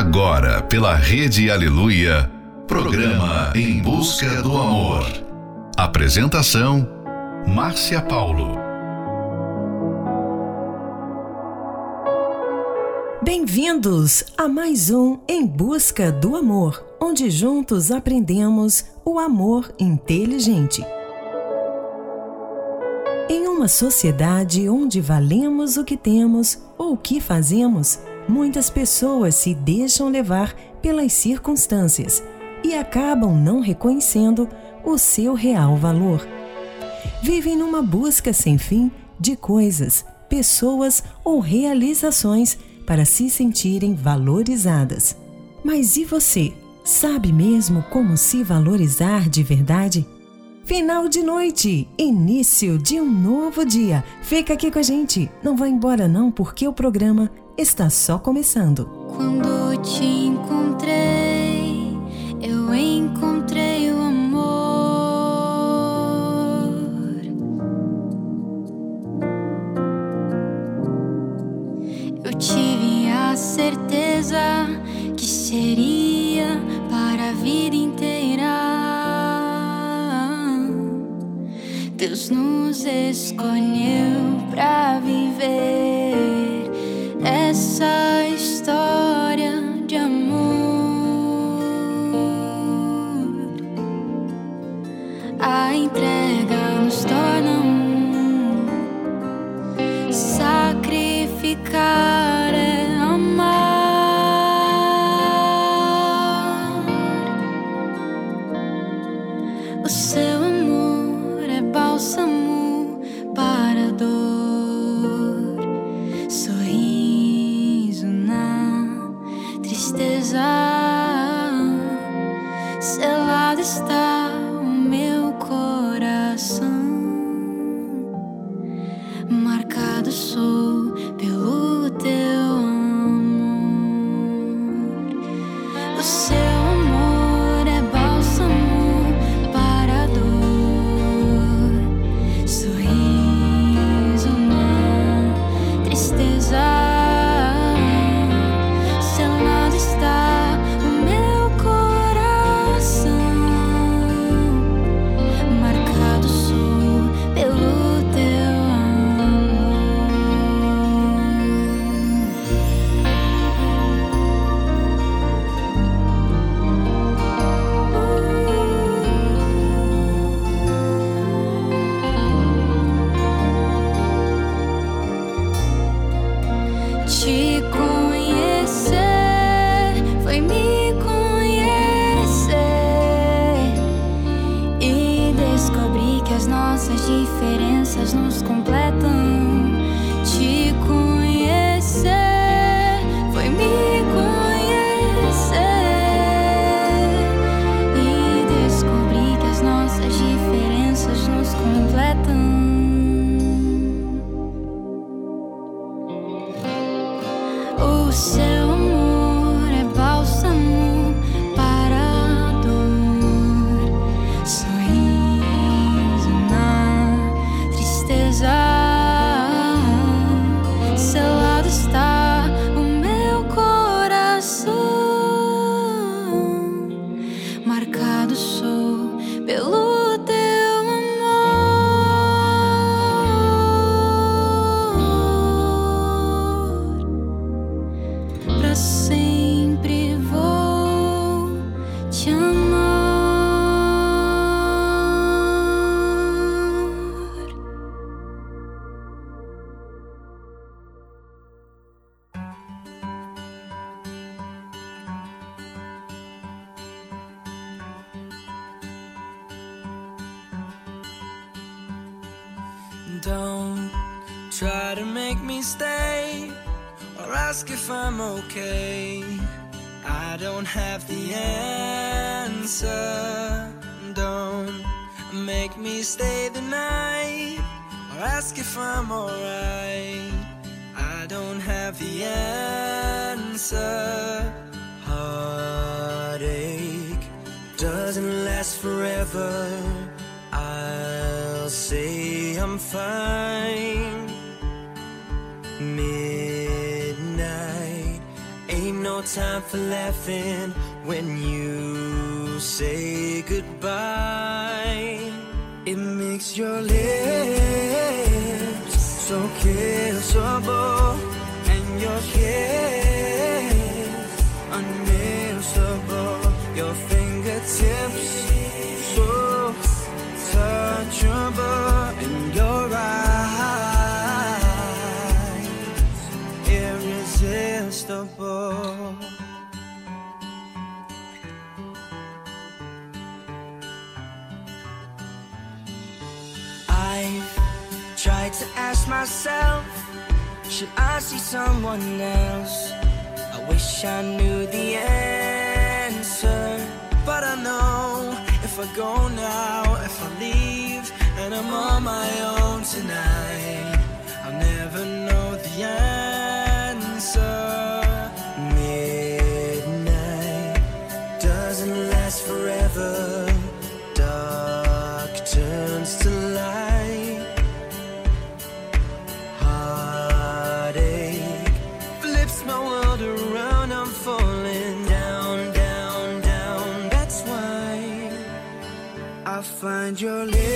Agora, pela Rede Aleluia, programa Em Busca do Amor. Apresentação: Márcia Paulo. Bem-vindos a mais um Em Busca do Amor, onde juntos aprendemos o amor inteligente. Em uma sociedade onde valemos o que temos ou o que fazemos, muitas pessoas se deixam levar pelas circunstâncias e acabam não reconhecendo o seu real valor. Vivem numa busca sem fim de coisas, pessoas ou realizações para se sentirem valorizadas. Mas e você? Sabe mesmo como se valorizar de verdade? Final de noite, início de um novo dia. Fica aqui com a gente. Não vá embora não, porque o programa está só começando. Quando te encontrei, eu encontrei o amor. Eu tive a certeza que seria para a vida inteira. Deus nos escolheu para viver essa história de amor. A entrega nos torna um sacrificar é life. Tried to ask myself Should I see someone else? I wish I knew the answer But I know If I go now, if I leave And I'm on my own tonight. I'll never know the answer. Midnight Doesn't last forever. find your lips.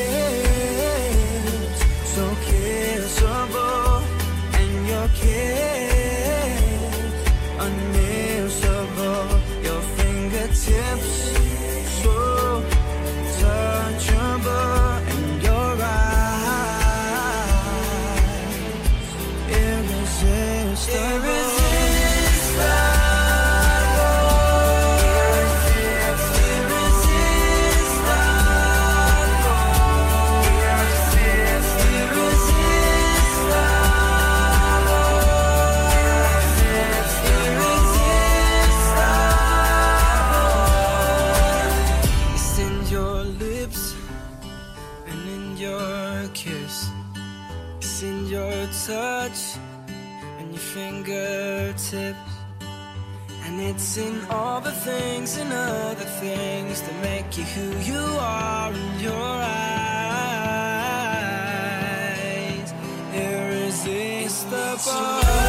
apart.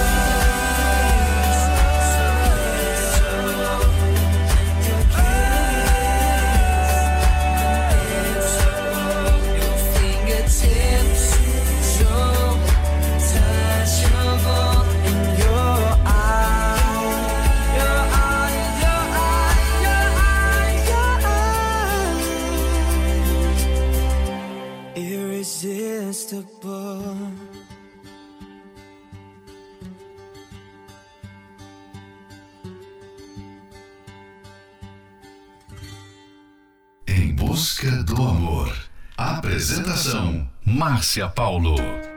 Márcia Paulo.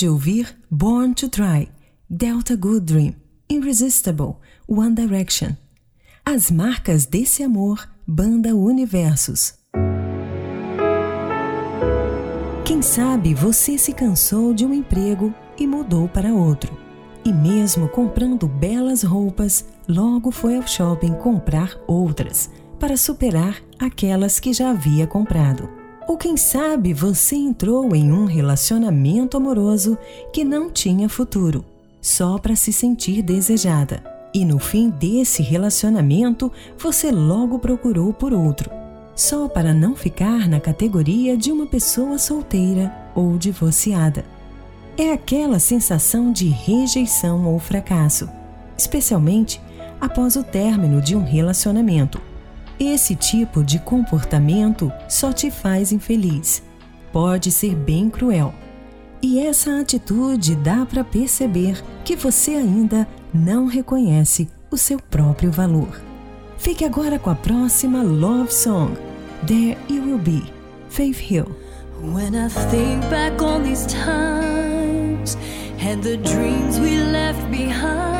De ouvir Born to Try, Delta Good Dream, Irresistible, One Direction. As marcas desse amor, Banda Universos. Quem sabe você se cansou de um emprego e mudou para outro. E mesmo comprando belas roupas, logo foi ao shopping comprar outras para superar aquelas que já havia comprado. Ou quem sabe você entrou em um relacionamento amoroso que não tinha futuro, só para se sentir desejada. E no fim desse relacionamento, você logo procurou por outro, só para não ficar na categoria de uma pessoa solteira ou divorciada. É aquela sensação de rejeição ou fracasso, especialmente após o término de um relacionamento. Esse tipo de comportamento só te faz infeliz. Pode ser bem cruel. E essa atitude dá para perceber que você ainda não reconhece o seu próprio valor. Fique agora com a próxima Love Song, There You Will Be, Faith Hill. When I think back on these times and the dreams we left behind,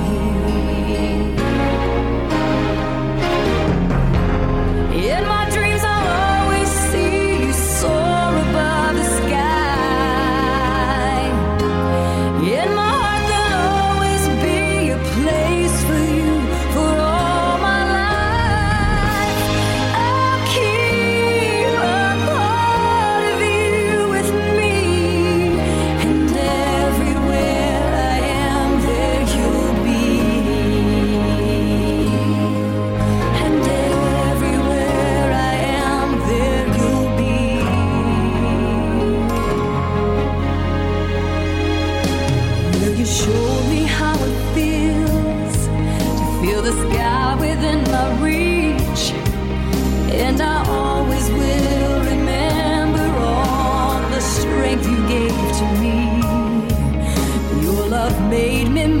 Made me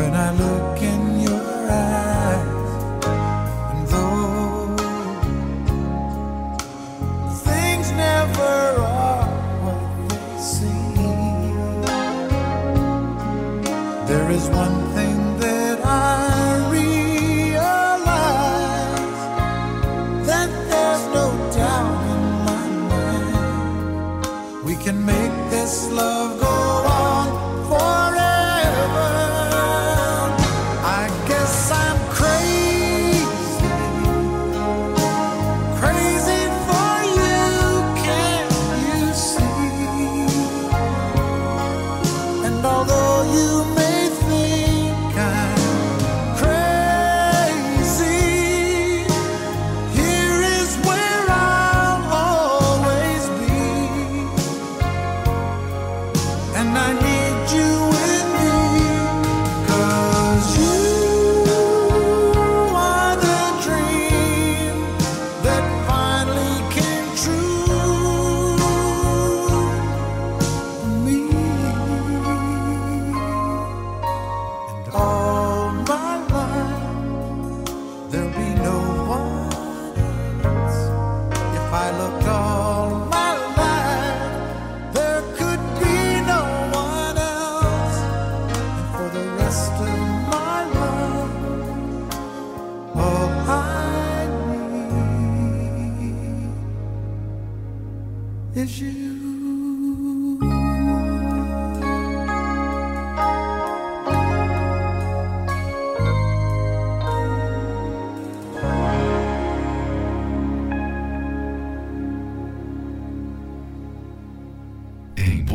when I look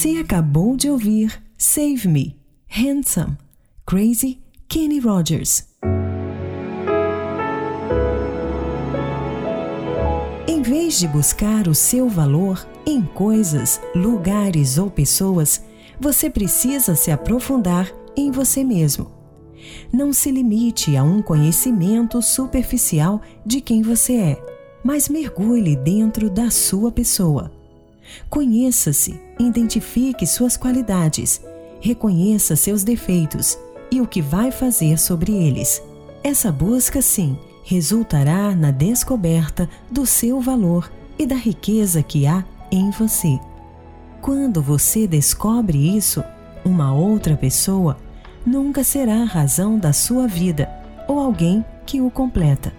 Você acabou de ouvir Save Me, Handsome, Crazy, Kenny Rogers. Em vez de buscar o seu valor em coisas, lugares ou pessoas, você precisa se aprofundar em você mesmo. Não se limite a um conhecimento superficial de quem você é, mas mergulhe dentro da sua pessoa. Conheça-se, identifique suas qualidades, reconheça seus defeitos e o que vai fazer sobre eles. Essa busca, sim, resultará na descoberta do seu valor e da riqueza que há em você. Quando você descobre isso, uma outra pessoa nunca será a razão da sua vida ou alguém que o completa.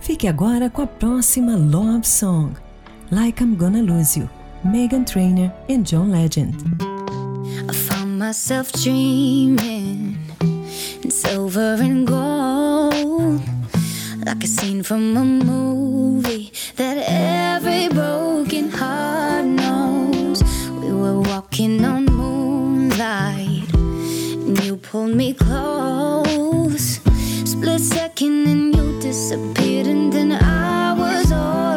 Fique agora com a próxima Love Song, Like I'm Gonna Lose You, Megan Trainor and John Legend. I found myself dreaming in silver and gold, like a scene from a movie that every broken heart knows. We were walking on moonlight, and you pulled me close. Split second, and you disappeared, and then I was all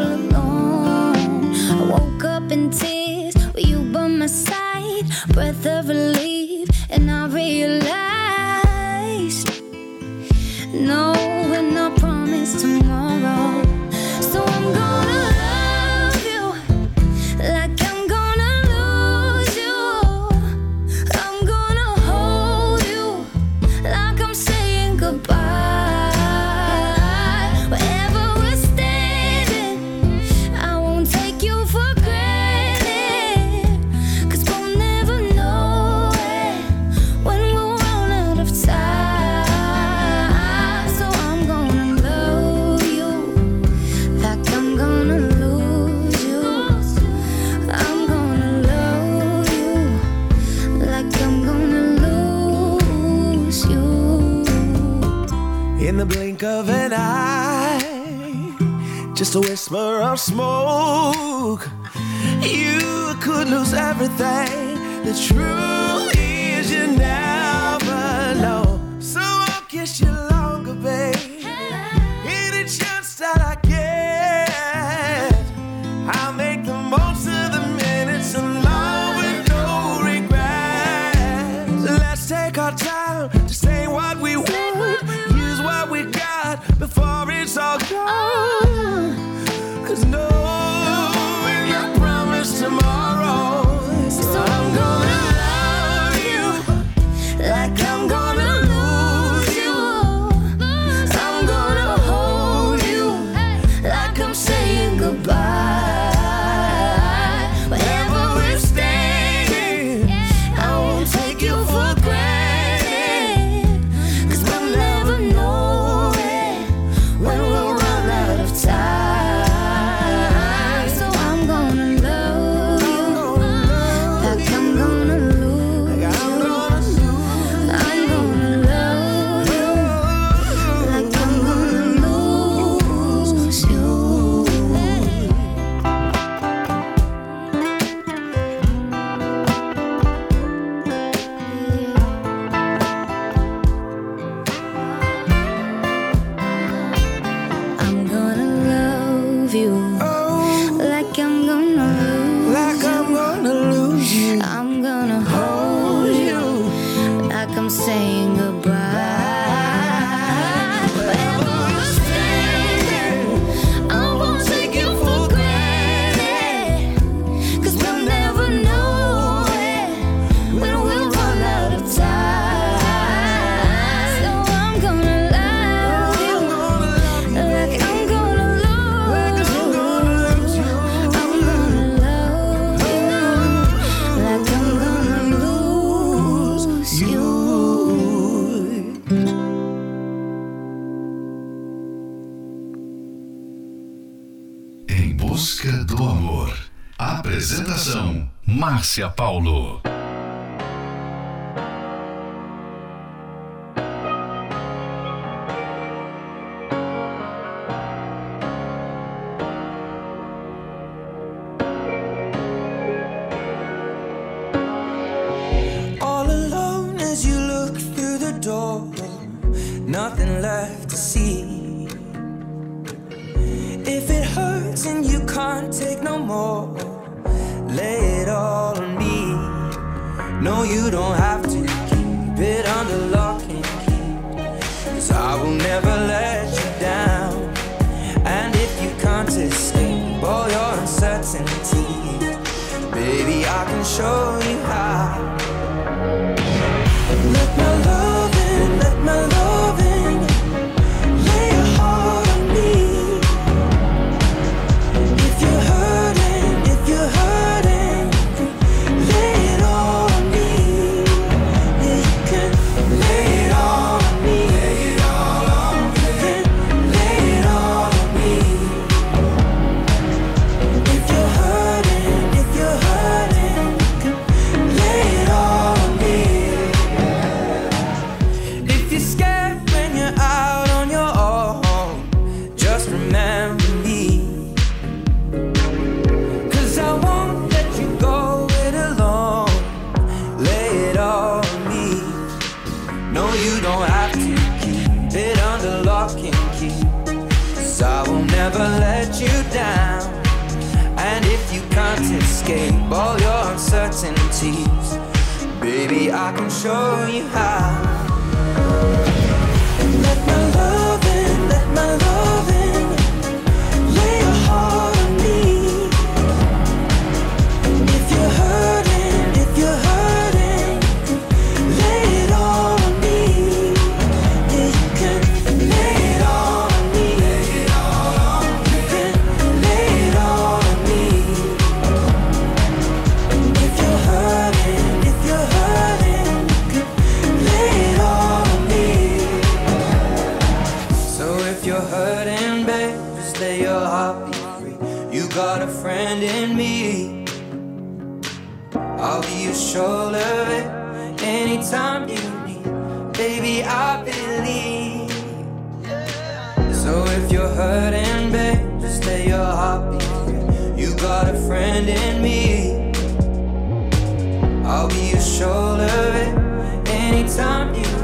woke up in tears. With you by my side, breath of relief, and I realized no, we're not promised tomorrow. Whisper of smoke. You could lose everything. The truth got a friend in me. I'll be your shoulder anytime you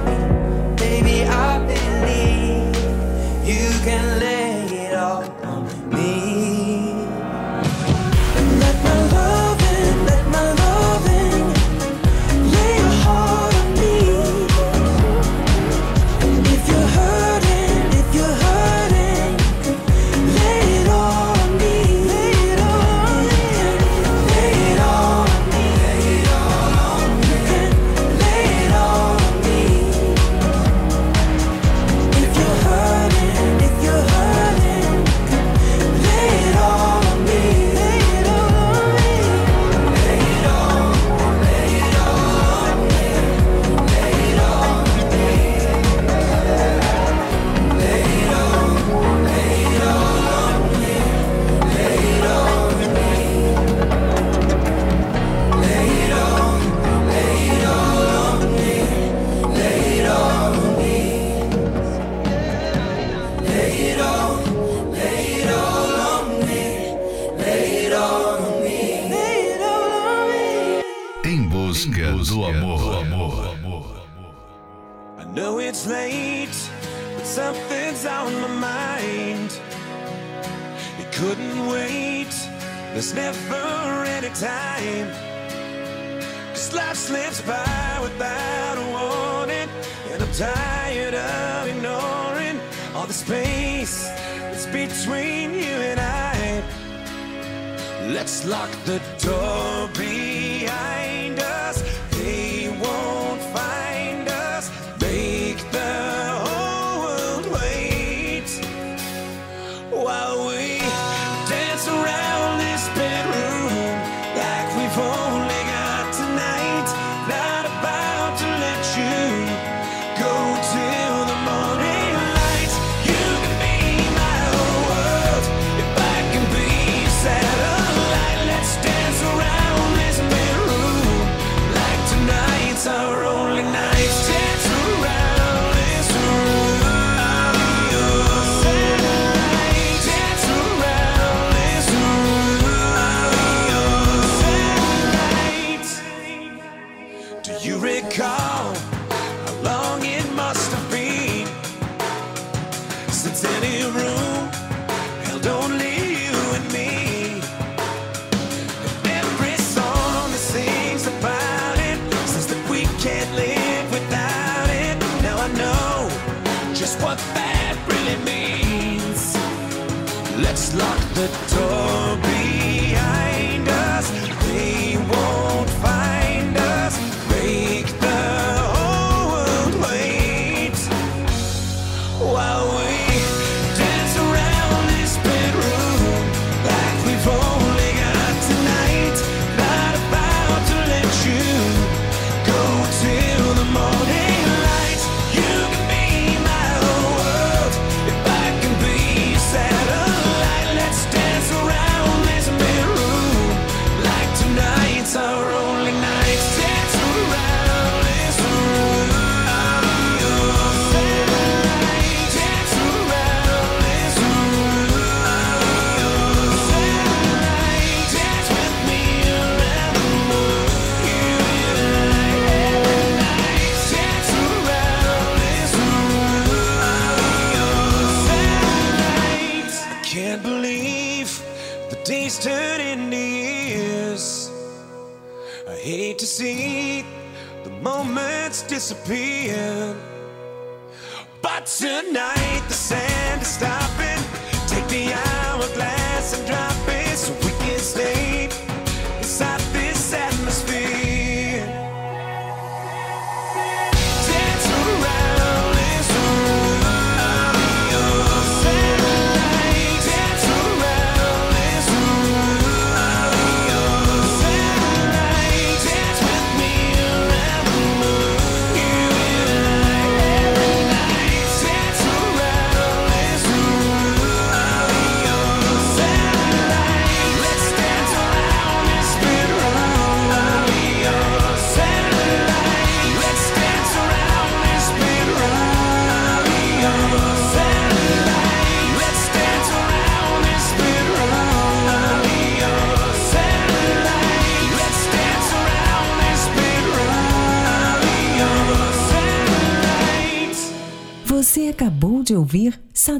space that's between you and I. Let's lock the door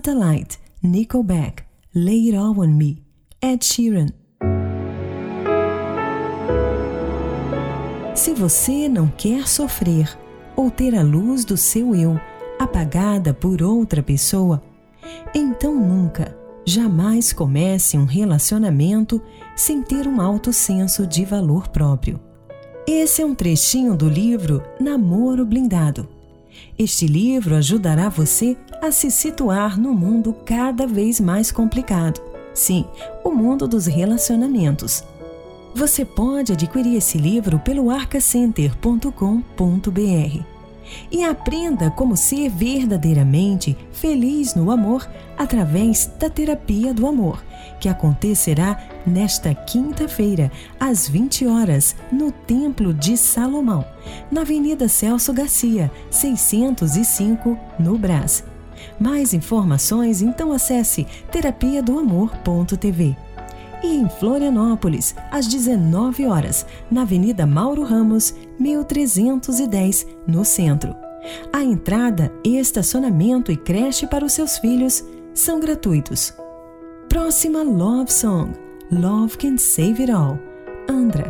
Satellite, Nickelback, Lay It All On Me, Ed Sheeran. Se você não quer sofrer ou ter a luz do seu eu apagada por outra pessoa, então nunca, jamais comece um relacionamento sem ter um alto senso de valor próprio. Esse é um trechinho do livro Namoro Blindado este livro ajudará você a se situar no mundo cada vez mais complicado. Sim, o mundo dos relacionamentos. Você pode adquirir esse livro pelo arcacenter.com.br e aprenda como ser verdadeiramente feliz no amor através da terapia do amor que acontecerá nesta quinta-feira, às 20 horas, no Templo de Salomão, na Avenida Celso Garcia, 605, no Brás. Mais informações, então acesse terapia do amor.tv. E em Florianópolis, às 19 horas, na Avenida Mauro Ramos, 1310, no centro. A entrada, estacionamento e creche para os seus filhos são gratuitos. Próxima Love Song: Love Can Save It All, Andra.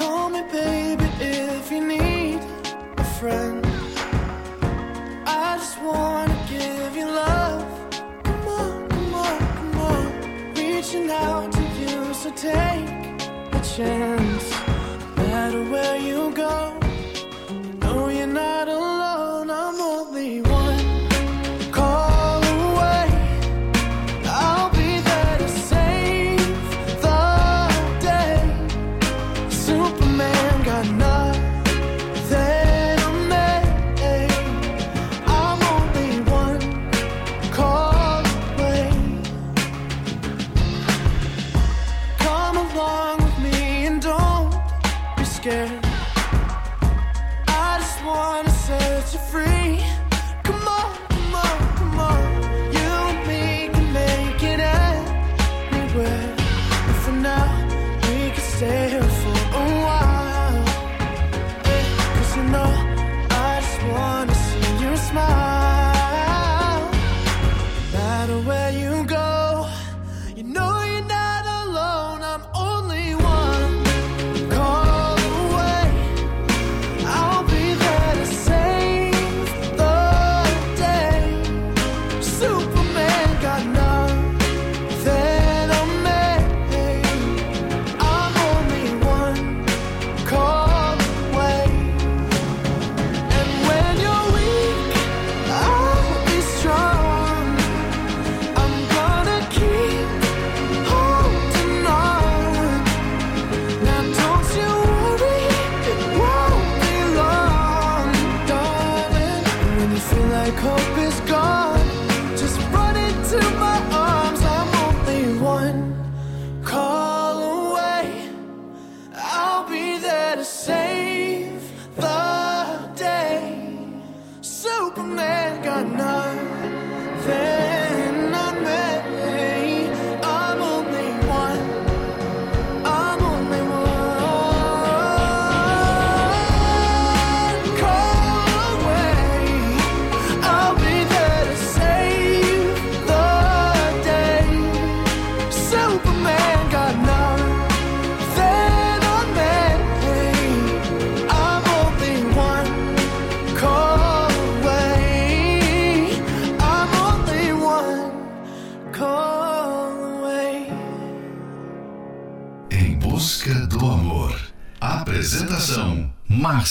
Call me, baby, if you need a friend. I just wanna give you love. Come on, come on, come on. Reaching out to you, so take a chance. No matter where you go, you know you're not alone.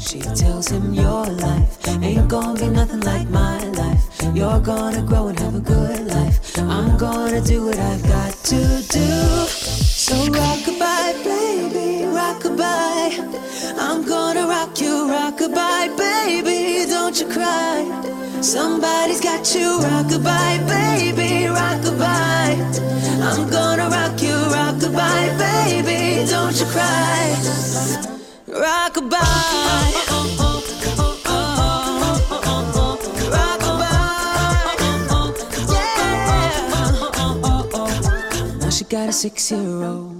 She tells him, "Your life ain't gonna be nothing like my life. You're gonna grow and have a good life. I'm gonna do what I've got to do." So rockabye, baby, rockabye. I'm gonna rock you, rockabye, baby. Don't you cry. Somebody's got you, rockabye, baby, rockabye. I'm gonna rock you, rockabye, baby. Don't you cry. She got a six year old,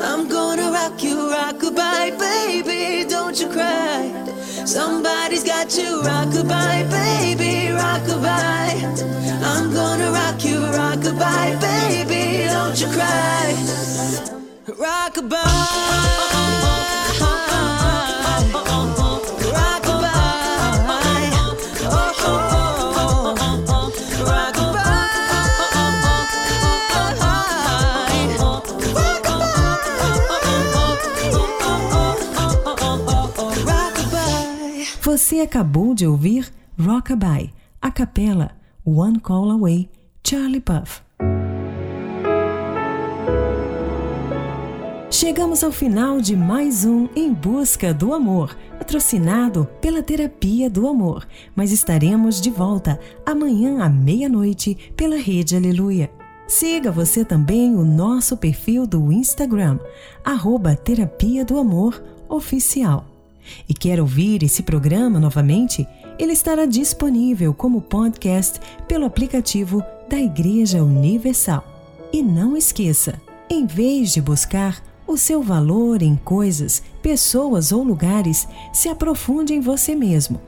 I'm gonna rock you, rock rockabye, baby. Don't you cry. Somebody's got you, rockabye, baby, rock rockabye. I'm gonna rock you, rock rockabye, baby. Don't you cry. Rock Rockabye. Você acabou de ouvir Rockabye, a capela One Call Away, Charlie Puff. Chegamos ao final de mais um Em Busca do Amor, patrocinado pela Terapia do Amor, mas estaremos de volta amanhã à meia-noite pela Rede Aleluia. Siga você também o nosso perfil do Instagram, arroba Terapia do Amor Oficial. E quer ouvir esse programa novamente? Ele estará disponível como podcast pelo aplicativo da Igreja Universal. E não esqueça, em vez de buscar o seu valor em coisas, pessoas ou lugares, se aprofunde em você mesmo.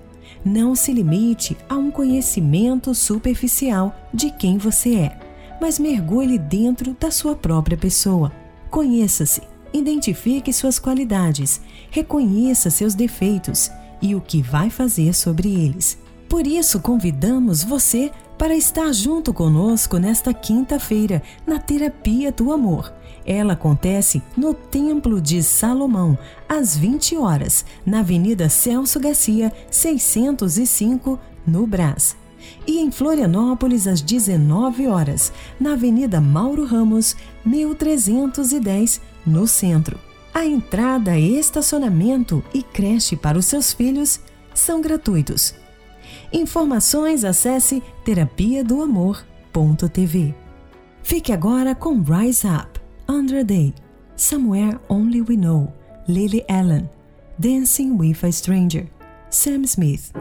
Não se limite a um conhecimento superficial de quem você é, mas mergulhe dentro da sua própria pessoa. Conheça-se Identifique suas qualidades, reconheça seus defeitos e o que vai fazer sobre eles. Por isso, convidamos você para estar junto conosco nesta quinta-feira na Terapia do Amor. Ela acontece no Templo de Salomão, às 20 horas, na Avenida Celso Garcia, 605, no Brás. E em Florianópolis, às 19 horas, na Avenida Mauro Ramos, 1310, no centro. A entrada, estacionamento e creche para os seus filhos são gratuitos. Informações acesse terapia do amor.tv. Fique agora com Rise Up, Under Day, Somewhere Only We Know, Lily Allen, Dancing with a Stranger, Sam Smith.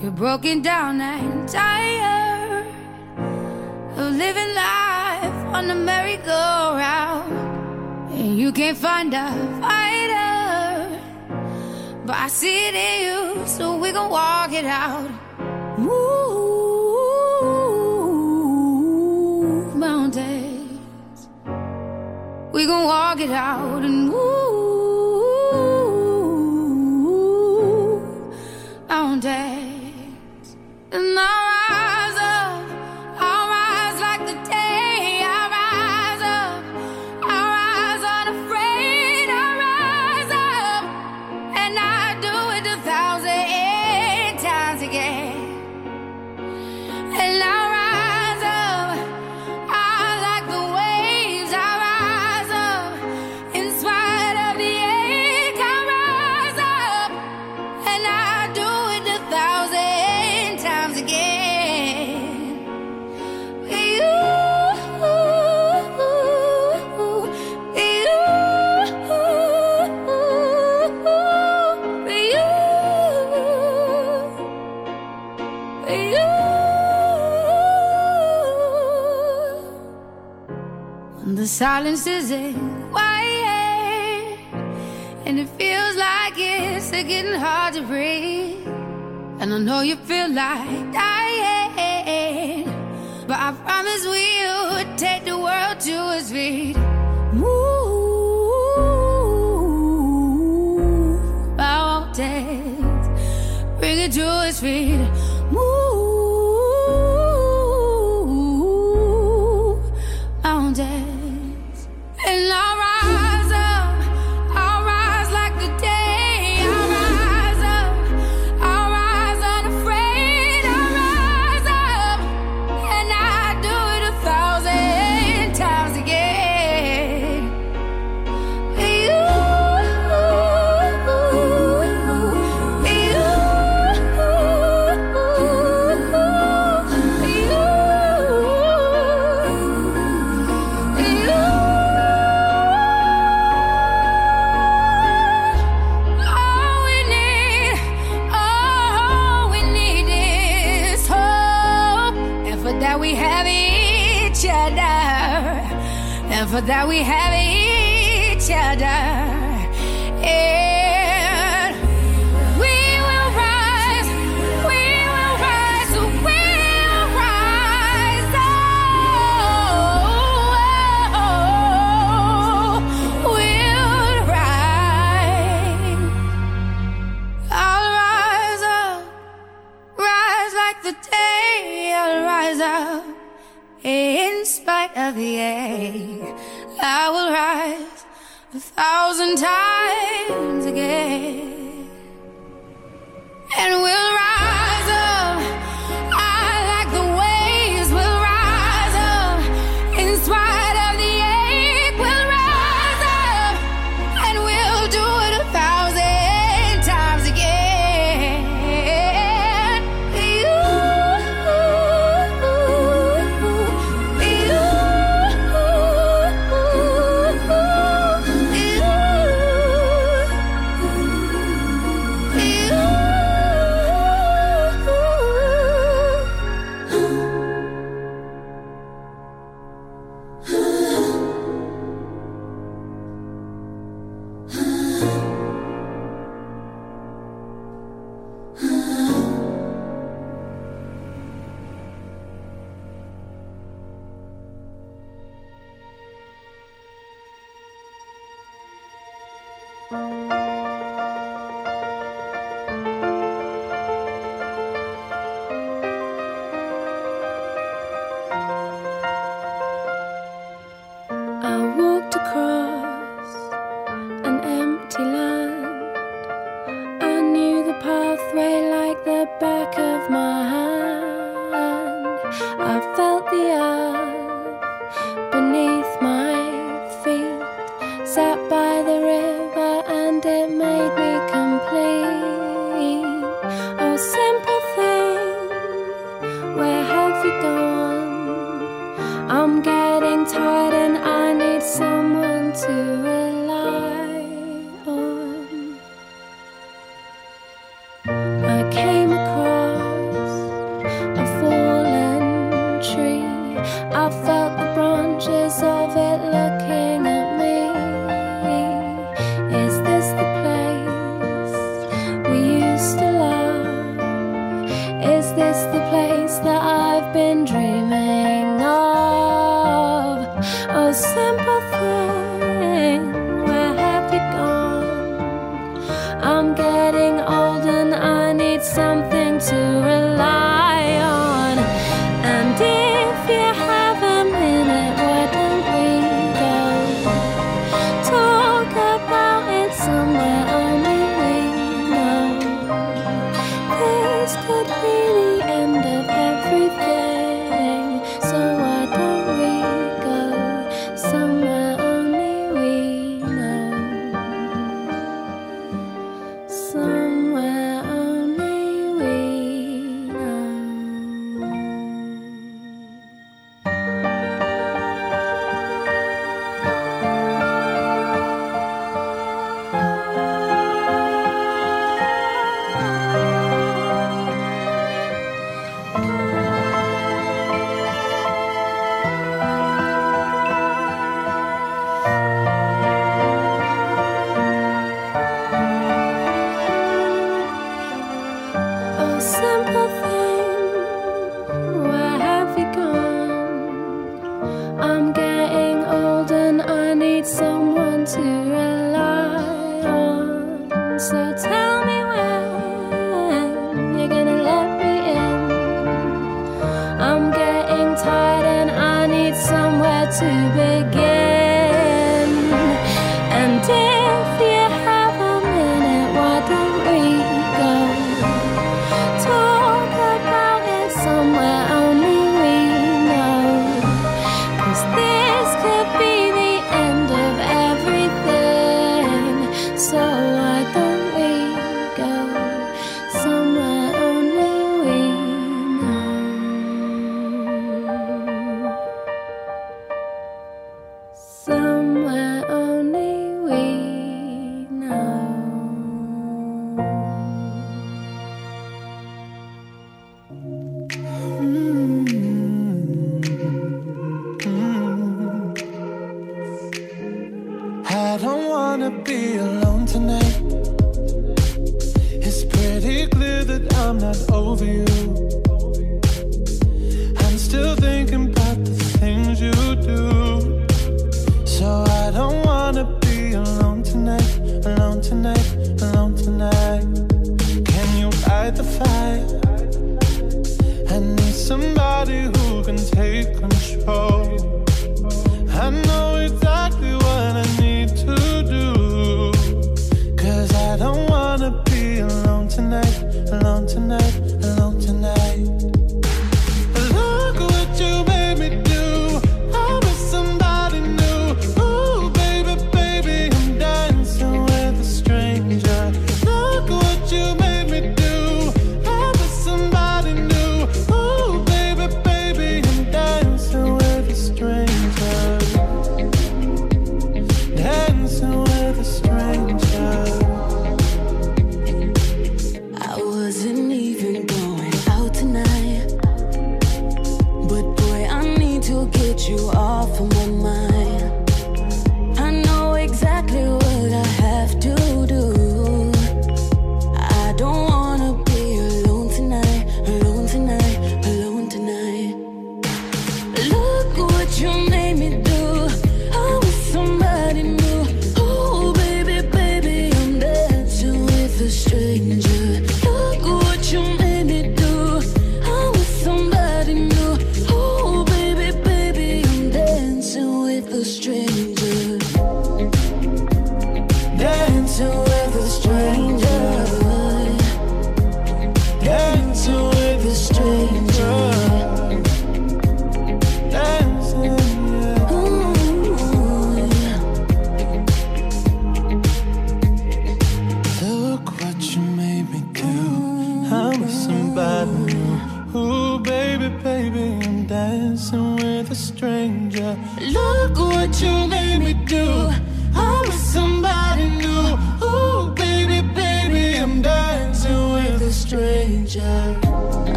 You're broken down and tired of living life on merry-go-round. And you can't find a fighter, but I see it in you, so we gon' walk it out. Move mountains, we gon' walk it out and move mountains. And I Silence is a quiet, and it feels like it's getting hard to breathe. And I know you feel like dying, but I promise we'll take the world to its feet. Move, I won't dance. Bring it to its feet. time. I'm getting tired and I need someone to relax.